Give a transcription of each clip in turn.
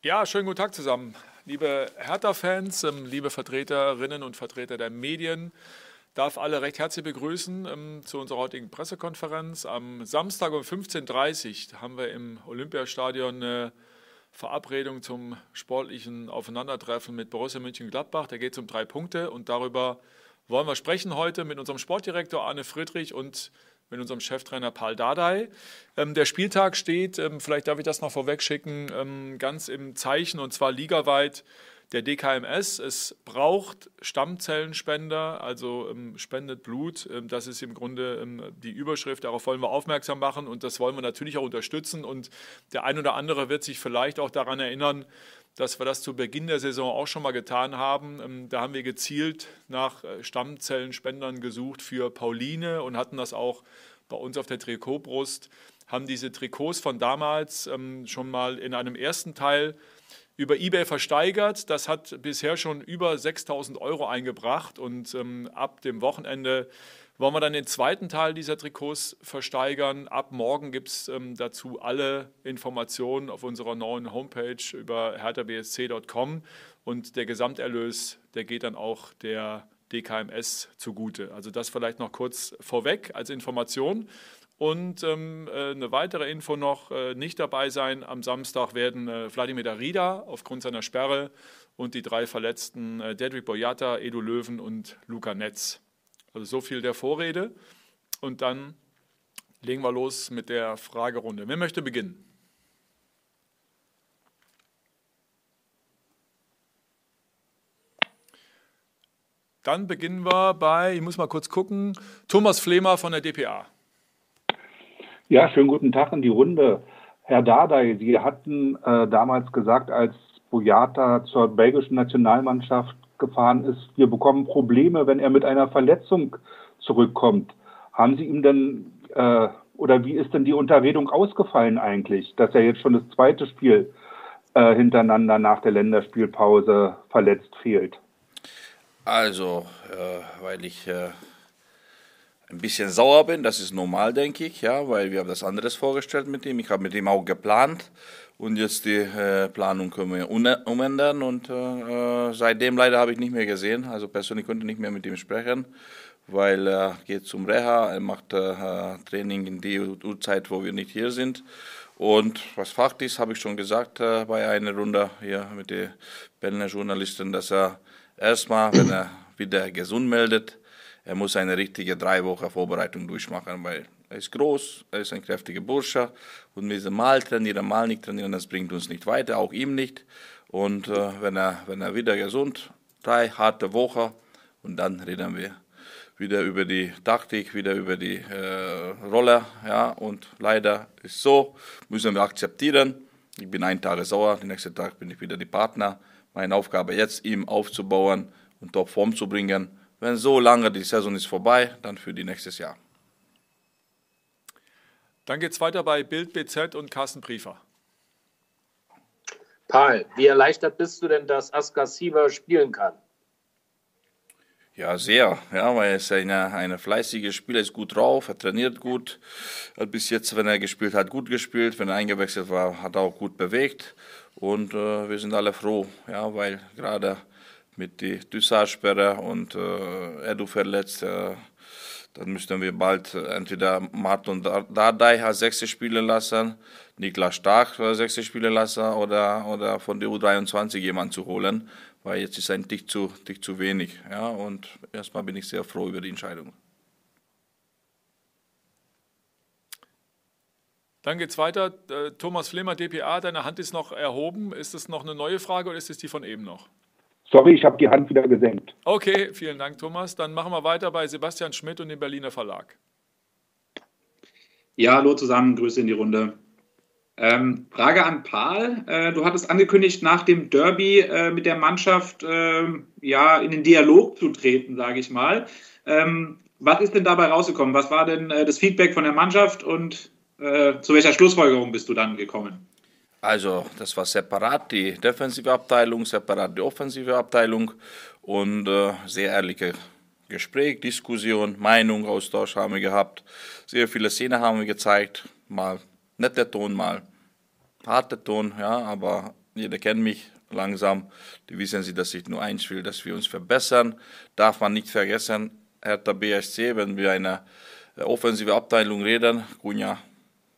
Ja, schönen guten Tag zusammen. Liebe Hertha-Fans, ähm, liebe Vertreterinnen und Vertreter der Medien, darf alle recht herzlich begrüßen ähm, zu unserer heutigen Pressekonferenz. Am Samstag um 15.30 Uhr haben wir im Olympiastadion eine Verabredung zum sportlichen Aufeinandertreffen mit Borussia München-Gladbach. Da geht es um drei Punkte und darüber wollen wir sprechen heute mit unserem Sportdirektor Arne Friedrich und mit unserem Cheftrainer Paul Dardai. Ähm, der Spieltag steht, ähm, vielleicht darf ich das noch vorweg schicken, ähm, ganz im Zeichen und zwar ligaweit der DKMS. Es braucht Stammzellenspender, also ähm, spendet Blut. Ähm, das ist im Grunde ähm, die Überschrift. Darauf wollen wir aufmerksam machen und das wollen wir natürlich auch unterstützen. Und der ein oder andere wird sich vielleicht auch daran erinnern, dass wir das zu Beginn der Saison auch schon mal getan haben. Ähm, da haben wir gezielt nach äh, Stammzellenspendern gesucht für Pauline und hatten das auch bei uns auf der Trikotbrust, haben diese Trikots von damals ähm, schon mal in einem ersten Teil über eBay versteigert. Das hat bisher schon über 6000 Euro eingebracht und ähm, ab dem Wochenende wollen wir dann den zweiten Teil dieser Trikots versteigern. Ab morgen gibt es ähm, dazu alle Informationen auf unserer neuen Homepage über herthabsc.com und der Gesamterlös, der geht dann auch der DKMS zugute. Also das vielleicht noch kurz vorweg als Information. Und ähm, äh, eine weitere Info noch, äh, nicht dabei sein am Samstag werden äh, Darida aufgrund seiner Sperre und die drei Verletzten äh, Dedrick Boyata, Edu Löwen und Luca Netz. Also so viel der Vorrede. Und dann legen wir los mit der Fragerunde. Wer möchte beginnen? Dann beginnen wir bei, ich muss mal kurz gucken, Thomas Flemer von der DPA. Ja, schönen guten Tag in die Runde. Herr Dardai, Sie hatten äh, damals gesagt, als Boyata zur belgischen Nationalmannschaft gefahren ist, wir bekommen Probleme, wenn er mit einer Verletzung zurückkommt. Haben Sie ihm denn, äh, oder wie ist denn die Unterredung ausgefallen eigentlich, dass er jetzt schon das zweite Spiel äh, hintereinander nach der Länderspielpause verletzt fehlt? Also, äh, weil ich äh, ein bisschen sauer bin, das ist normal, denke ich, ja, weil wir haben das anderes vorgestellt mit ihm. Ich habe mit ihm auch geplant und jetzt die äh, Planung können wir umändern und äh, seitdem leider habe ich nicht mehr gesehen. Also persönlich konnte ich nicht mehr mit ihm sprechen, weil er geht zum Reha, er macht äh, Training in die Uhrzeit, wo wir nicht hier sind. Und was Fakt ist, habe ich schon gesagt äh, bei einer Runde hier mit den Berliner Journalisten, dass er erstmal, wenn er wieder gesund meldet, er muss eine richtige drei Wochen Vorbereitung durchmachen, weil er ist groß, er ist ein kräftiger Bursche und wir mal trainieren, mal nicht trainieren, das bringt uns nicht weiter, auch ihm nicht. Und äh, wenn, er, wenn er wieder gesund, drei harte Wochen und dann reden wir wieder über die Taktik, wieder über die äh, Rolle. Ja, und leider ist so, müssen wir akzeptieren. Ich bin einen Tag sauer, den nächsten Tag bin ich wieder die Partner. Meine Aufgabe jetzt, ihm aufzubauen und top Form zu bringen. Wenn so lange die Saison ist vorbei, dann für die nächstes Jahr. Dann geht es weiter bei Bild BZ und Carsten Briefer. Paul, wie erleichtert bist du denn, dass Askar Siever spielen kann? Ja, sehr, ja, weil er ist eine, eine fleißige Spieler, ist gut drauf, er trainiert gut, hat bis jetzt, wenn er gespielt hat, gut gespielt, wenn er eingewechselt war, hat er auch gut bewegt und äh, wir sind alle froh, ja, weil gerade mit der Dussage-Sperre und äh, Edu verletzt, äh, dann müssten wir bald entweder Martin Dardai als sechste spielen lassen, Niklas Stark als sechste spielen lassen oder, oder von der U23 jemanden zu holen, weil jetzt ist ein Tick zu, Tick zu wenig. Ja, und erstmal bin ich sehr froh über die Entscheidung. Dann geht es weiter. Äh, Thomas Flemer, DPA, deine Hand ist noch erhoben. Ist das noch eine neue Frage oder ist es die von eben noch? Sorry, ich habe die Hand wieder gesenkt. Okay, vielen Dank, Thomas. Dann machen wir weiter bei Sebastian Schmidt und dem Berliner Verlag. Ja, hallo zusammen, Grüße in die Runde. Ähm, Frage an Paul. Äh, du hattest angekündigt, nach dem Derby äh, mit der Mannschaft äh, ja, in den Dialog zu treten, sage ich mal. Ähm, was ist denn dabei rausgekommen? Was war denn äh, das Feedback von der Mannschaft und äh, zu welcher Schlussfolgerung bist du dann gekommen? Also, das war separat die defensive Abteilung, separat die offensive Abteilung und äh, sehr ehrliche Gespräch, Diskussion, Meinung, Austausch haben wir gehabt. Sehr viele Szenen haben wir gezeigt. Mal netter Ton, mal harter Ton, ja, aber jeder kennt mich langsam. Die wissen sie, dass ich nur eins will, dass wir uns verbessern. Darf man nicht vergessen, Hertha BSC, wenn wir eine äh, offensive Abteilung reden, Cunha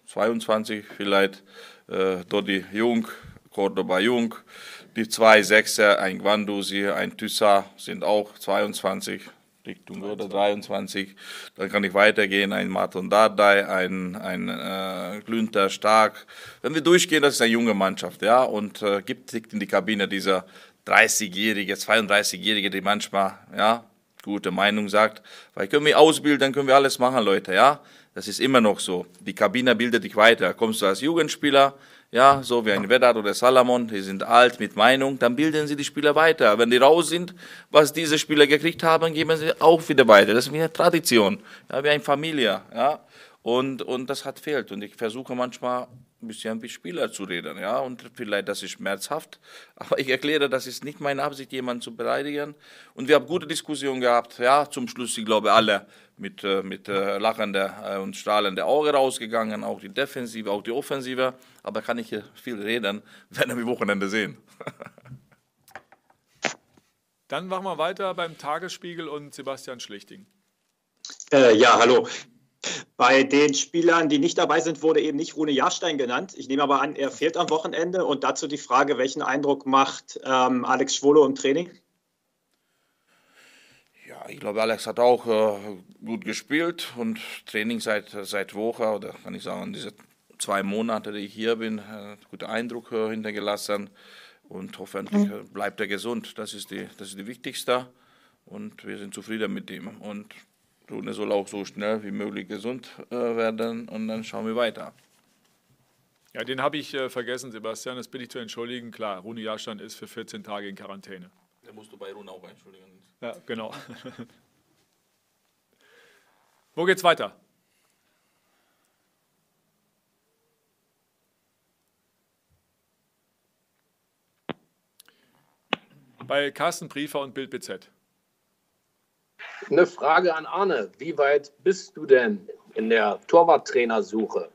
22 vielleicht, äh, Dodi Jung, Cordoba Jung, die zwei Sechser, ein Gwandusi, ein Thyssa sind auch 22, Richtung oder 23. Dann kann ich weitergehen, ein Martin Dardai, ein, ein äh, Glünter Stark. Wenn wir durchgehen, das ist eine junge Mannschaft, ja, und äh, gibt in die Kabine dieser 30-Jährige, 32-Jährige, die manchmal, ja, gute Meinung sagt, weil können wir ausbilden, dann können wir alles machen, Leute, ja. Das ist immer noch so. Die Kabine bildet dich weiter. Kommst du als Jugendspieler, ja, so wie ein Vedat oder Salamon, die sind alt mit Meinung, dann bilden sie die Spieler weiter. Wenn die raus sind, was diese Spieler gekriegt haben, geben sie auch wieder weiter. Das ist wie eine Tradition, ja, wie eine Familie, ja. Und, und das hat fehlt. Und ich versuche manchmal ein bisschen wie Spieler zu reden, ja, und vielleicht das ist schmerzhaft, aber ich erkläre, das ist nicht meine Absicht, jemanden zu beleidigen. Und wir haben gute Diskussionen gehabt, ja, zum Schluss, ich glaube, alle mit, äh, mit äh, lachender äh, und strahlender Auge rausgegangen, auch die Defensive, auch die Offensive, aber kann ich hier viel reden, werden wir Wochenende sehen. Dann machen wir weiter beim Tagesspiegel und Sebastian Schlichting. Äh, ja, hallo. Bei den Spielern, die nicht dabei sind, wurde eben nicht Rune Jahrstein genannt. Ich nehme aber an, er fehlt am Wochenende. Und dazu die Frage, welchen Eindruck macht ähm, Alex Schwolo im Training? Ja, ich glaube, Alex hat auch äh, gut gespielt und Training seit, seit Woche oder kann ich sagen, diese zwei Monate, die ich hier bin, äh, guten Eindruck äh, hintergelassen und hoffentlich mhm. bleibt er gesund. Das ist, die, das ist die wichtigste und wir sind zufrieden mit ihm. Und Rune soll auch so schnell wie möglich gesund äh, werden und dann schauen wir weiter. Ja, den habe ich äh, vergessen, Sebastian. Das bitte ich zu entschuldigen. Klar, Rune Jahrstand ist für 14 Tage in Quarantäne. Der musst du bei Rune auch entschuldigen. Ja, genau. Wo geht's weiter? Bei Carsten Briefer und Bild BZ. Eine Frage an Arne. Wie weit bist du denn in der Torwarttrainersuche?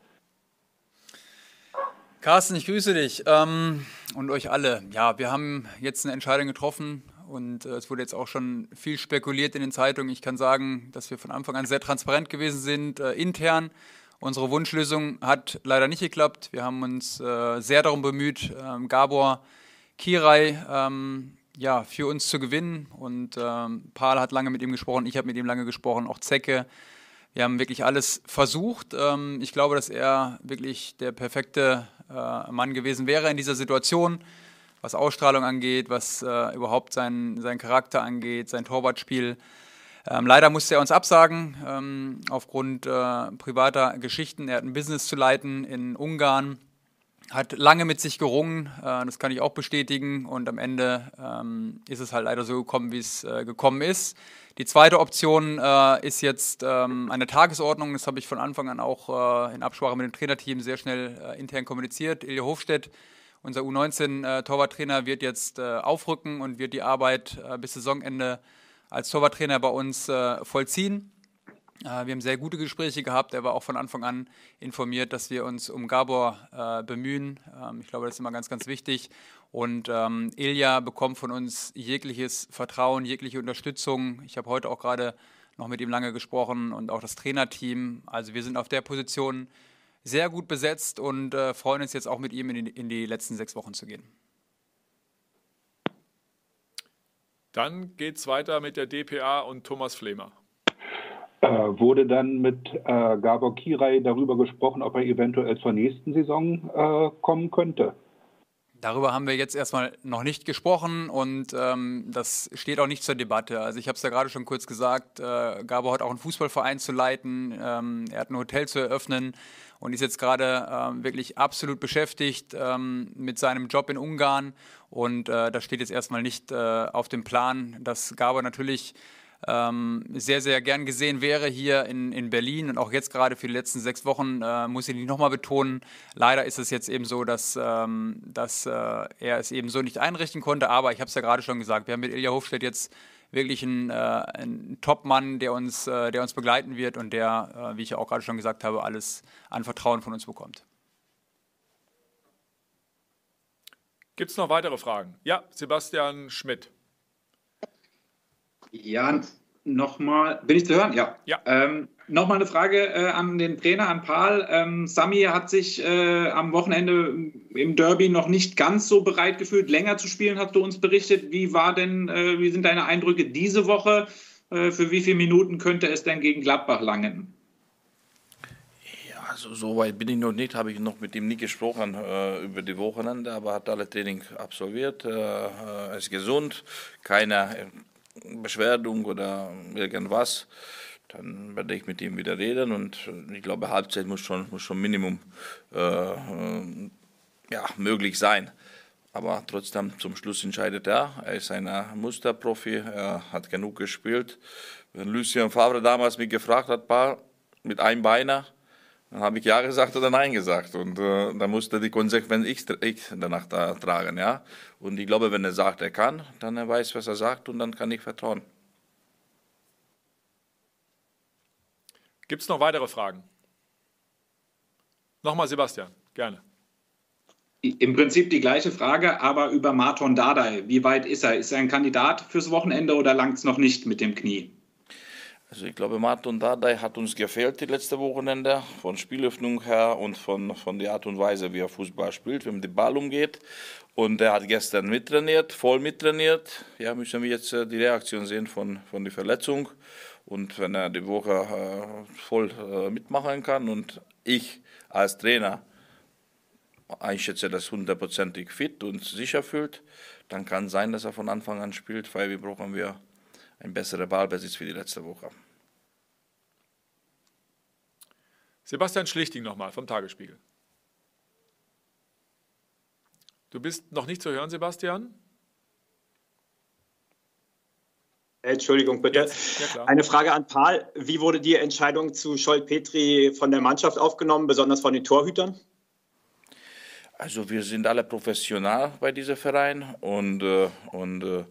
Carsten, ich grüße dich ähm, und euch alle. Ja, wir haben jetzt eine Entscheidung getroffen und äh, es wurde jetzt auch schon viel spekuliert in den Zeitungen. Ich kann sagen, dass wir von Anfang an sehr transparent gewesen sind, äh, intern. Unsere Wunschlösung hat leider nicht geklappt. Wir haben uns äh, sehr darum bemüht, ähm, Gabor Kirai ähm, ja, für uns zu gewinnen. Und ähm, Paul hat lange mit ihm gesprochen, ich habe mit ihm lange gesprochen, auch Zecke. Wir haben wirklich alles versucht. Ähm, ich glaube, dass er wirklich der perfekte äh, Mann gewesen wäre in dieser Situation, was Ausstrahlung angeht, was äh, überhaupt seinen, seinen Charakter angeht, sein Torwartspiel. Ähm, leider musste er uns absagen ähm, aufgrund äh, privater Geschichten. Er hat ein Business zu leiten in Ungarn hat lange mit sich gerungen, äh, das kann ich auch bestätigen. Und am Ende ähm, ist es halt leider so gekommen, wie es äh, gekommen ist. Die zweite Option äh, ist jetzt ähm, eine Tagesordnung. Das habe ich von Anfang an auch äh, in Absprache mit dem Trainerteam sehr schnell äh, intern kommuniziert. Ilja Hofstedt, unser U19-Torwarttrainer, äh, wird jetzt aufrücken und wird die Arbeit bis Saisonende als Torwarttrainer bei uns vollziehen. Äh, wir haben sehr gute Gespräche gehabt. Er war auch von Anfang an informiert, dass wir uns um Gabor äh, bemühen. Ähm, ich glaube, das ist immer ganz, ganz wichtig. Und ähm, Ilja bekommt von uns jegliches Vertrauen, jegliche Unterstützung. Ich habe heute auch gerade noch mit ihm lange gesprochen und auch das Trainerteam. Also wir sind auf der Position sehr gut besetzt und äh, freuen uns jetzt auch mit ihm in die, in die letzten sechs Wochen zu gehen. Dann geht es weiter mit der DPA und Thomas Flemer. Äh, wurde dann mit äh, Gabor Kirai darüber gesprochen, ob er eventuell zur nächsten Saison äh, kommen könnte? Darüber haben wir jetzt erstmal noch nicht gesprochen und ähm, das steht auch nicht zur Debatte. Also ich habe es ja gerade schon kurz gesagt, äh, Gabor hat auch einen Fußballverein zu leiten, ähm, er hat ein Hotel zu eröffnen und ist jetzt gerade ähm, wirklich absolut beschäftigt ähm, mit seinem Job in Ungarn und äh, das steht jetzt erstmal nicht äh, auf dem Plan, dass Gabor natürlich ähm, sehr, sehr gern gesehen wäre hier in, in Berlin und auch jetzt gerade für die letzten sechs Wochen, äh, muss ich nicht nochmal betonen. Leider ist es jetzt eben so, dass, ähm, dass äh, er es eben so nicht einrichten konnte, aber ich habe es ja gerade schon gesagt, wir haben mit Ilja Hofstedt jetzt wirklich einen, äh, einen Top-Mann, der uns, äh, der uns begleiten wird und der, äh, wie ich ja auch gerade schon gesagt habe, alles an Vertrauen von uns bekommt. Gibt es noch weitere Fragen? Ja, Sebastian Schmidt. Ja, nochmal. Bin ich zu hören? Ja. Ja. Ähm, nochmal eine Frage äh, an den Trainer, an Paul. Ähm, Sami hat sich äh, am Wochenende im Derby noch nicht ganz so bereit gefühlt, länger zu spielen, hast du uns berichtet. Wie war denn, äh, wie sind deine Eindrücke diese Woche? Äh, für wie viele Minuten könnte es denn gegen Gladbach langen? Ja, also so weit bin ich noch nicht, habe ich noch mit ihm nicht gesprochen äh, über die Wochenende, aber hat alle Training absolviert, äh, äh, ist gesund, keine äh, Beschwerdung oder irgendwas. Dann werde ich mit ihm wieder reden und ich glaube, Halbzeit muss schon, muss schon Minimum äh, äh, ja, möglich sein. Aber trotzdem zum Schluss entscheidet er. Er ist ein Musterprofi, er hat genug gespielt. Wenn Lucien Favre damals mich gefragt hat, mit einem Beiner, dann habe ich Ja gesagt oder Nein gesagt. Und äh, dann musste die Konsequenz ich, ich danach da tragen. Ja? Und ich glaube, wenn er sagt, er kann, dann er weiß, was er sagt und dann kann ich vertrauen. Gibt es noch weitere Fragen? Nochmal Sebastian, gerne. Im Prinzip die gleiche Frage, aber über Marton Dardai. Wie weit ist er? Ist er ein Kandidat fürs Wochenende oder langt es noch nicht mit dem Knie? Also ich glaube, Martin Dardai hat uns gefehlt die letzte Wochenende, von Spielöffnung her und von, von der Art und Weise, wie er Fußball spielt, er mit dem Ball umgeht. Und er hat gestern mittrainiert, voll mittrainiert. Ja, müssen wir jetzt äh, die Reaktion sehen von, von der Verletzung. Und wenn er die Woche äh, voll äh, mitmachen kann und ich als Trainer einschätze, dass hundertprozentig fit und sicher fühlt, dann kann sein, dass er von Anfang an spielt, weil wir brauchen wir ein besserer Ballbesitz wie die letzte Woche. Sebastian Schlichting nochmal vom Tagesspiegel. Du bist noch nicht zu hören, Sebastian? Entschuldigung, bitte. Ja, Eine Frage an Paul. Wie wurde die Entscheidung zu Scholl-Petri von der Mannschaft aufgenommen, besonders von den Torhütern? Also wir sind alle professional bei diesem Verein und, äh, und äh,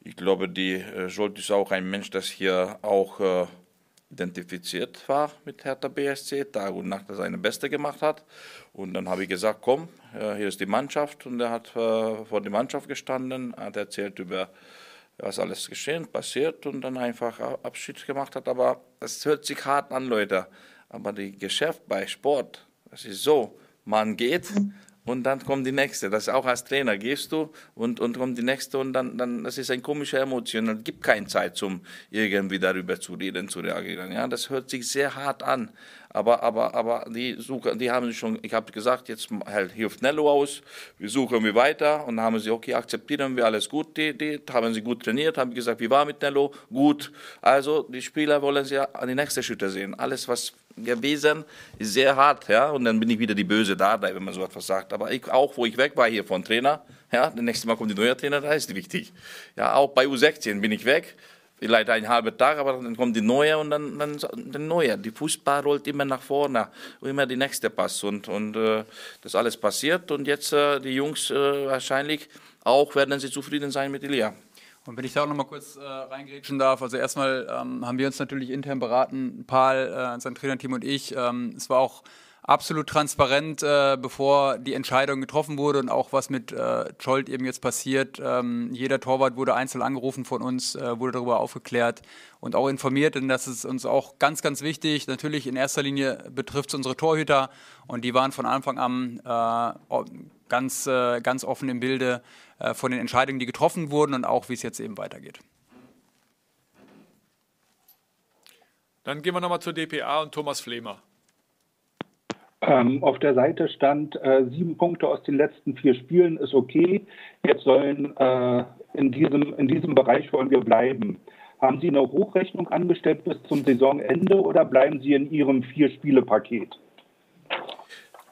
ich glaube, die äh, ist auch ein Mensch, das hier auch äh, identifiziert war mit Hertha BSC, Tag und Nacht, seine Beste gemacht hat. Und dann habe ich gesagt, komm, äh, hier ist die Mannschaft und er hat äh, vor der Mannschaft gestanden, hat erzählt über was alles geschehen, passiert und dann einfach Abschied gemacht hat. Aber es hört sich hart an, Leute. Aber die Geschäft bei Sport, das ist so, man geht und dann kommt die nächste. Das auch als Trainer gehst du und, und kommt die nächste und dann, dann das ist eine komische Emotion. Es gibt keine Zeit, zum irgendwie darüber zu reden, zu reagieren. Ja, das hört sich sehr hart an. Aber, aber, aber die, suchen, die haben schon, ich habe gesagt, jetzt halt hilft Nello aus, wir suchen wir weiter und dann haben sie, okay, akzeptieren wir alles gut, die, die haben sie gut trainiert, haben gesagt, wie war mit Nello? Gut. Also die Spieler wollen an die nächste Schritte sehen. Alles, was gewesen, ist sehr hart, ja, und dann bin ich wieder die böse da, wenn man so etwas sagt. Aber ich, auch, wo ich weg war hier von Trainer, ja, das nächste Mal kommt die neue Trainer, da ist wichtig. Ja, auch bei U16 bin ich weg, vielleicht einen halben Tag, aber dann kommt die neue und dann, dann die neue. Die Fußball rollt immer nach vorne, immer die nächste Pass und, und äh, das alles passiert und jetzt äh, die Jungs äh, wahrscheinlich auch werden sie zufrieden sein mit Elia. Und wenn ich da auch noch mal kurz äh, reingrätschen darf, also erstmal ähm, haben wir uns natürlich intern beraten, Paul, äh, sein Trainerteam und ich. Ähm, es war auch absolut transparent, äh, bevor die Entscheidung getroffen wurde und auch was mit äh, Scholt eben jetzt passiert. Ähm, jeder Torwart wurde einzeln angerufen von uns, äh, wurde darüber aufgeklärt und auch informiert, denn das ist uns auch ganz, ganz wichtig. Natürlich in erster Linie betrifft es unsere Torhüter und die waren von Anfang an äh, ganz, äh, ganz offen im Bilde äh, von den Entscheidungen, die getroffen wurden und auch, wie es jetzt eben weitergeht. Dann gehen wir nochmal zur DPA und Thomas Flemer. Ähm, auf der Seite stand, äh, sieben Punkte aus den letzten vier Spielen ist okay. Jetzt sollen äh, in, diesem, in diesem Bereich wollen wir bleiben. Haben Sie eine Hochrechnung angestellt bis zum Saisonende oder bleiben Sie in Ihrem Vier-Spiele-Paket?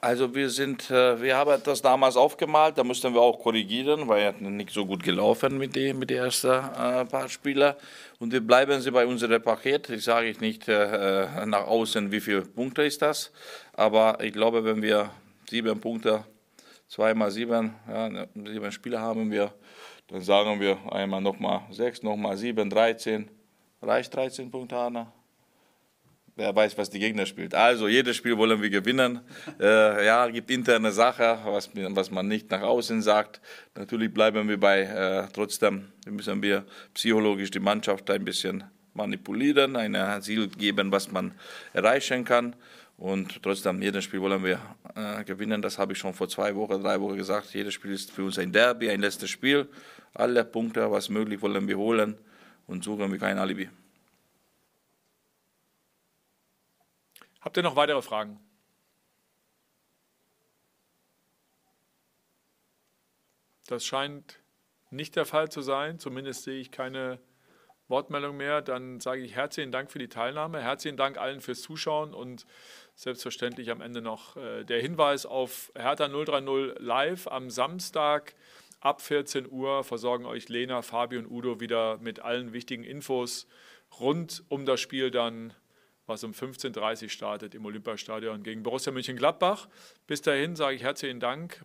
Also wir sind, äh, wir haben das damals aufgemalt, da mussten wir auch korrigieren, weil es nicht so gut gelaufen mit den mit den ersten äh, paar Spielern. Und wir bleiben sie bei unserem Paket. Ich sage nicht äh, nach außen, wie viele Punkte ist das, aber ich glaube, wenn wir sieben Punkte, zweimal sieben, ja, ne, sieben Spiele haben wir, dann sagen wir einmal nochmal sechs, nochmal sieben, 13. Reicht 13 Punkte, Anna? Wer weiß, was die Gegner spielt. Also jedes Spiel wollen wir gewinnen. Äh, ja, gibt interne Sache, was, was man nicht nach außen sagt. Natürlich bleiben wir bei, äh, trotzdem müssen wir psychologisch die Mannschaft ein bisschen manipulieren, ein Ziel geben, was man erreichen kann. Und trotzdem, jedes Spiel wollen wir äh, gewinnen. Das habe ich schon vor zwei Wochen, drei Wochen gesagt. Jedes Spiel ist für uns ein Derby, ein letztes Spiel. Alle Punkte, was möglich, wollen wir holen und suchen wir kein Alibi. Habt ihr noch weitere Fragen? Das scheint nicht der Fall zu sein. Zumindest sehe ich keine Wortmeldung mehr. Dann sage ich herzlichen Dank für die Teilnahme. Herzlichen Dank allen fürs Zuschauen und selbstverständlich am Ende noch äh, der Hinweis auf Hertha 030 live am Samstag ab 14 Uhr versorgen euch Lena, Fabi und Udo wieder mit allen wichtigen Infos rund um das Spiel dann was um 15.30 Uhr startet im Olympiastadion gegen Borussia Mönchengladbach. Bis dahin sage ich herzlichen Dank.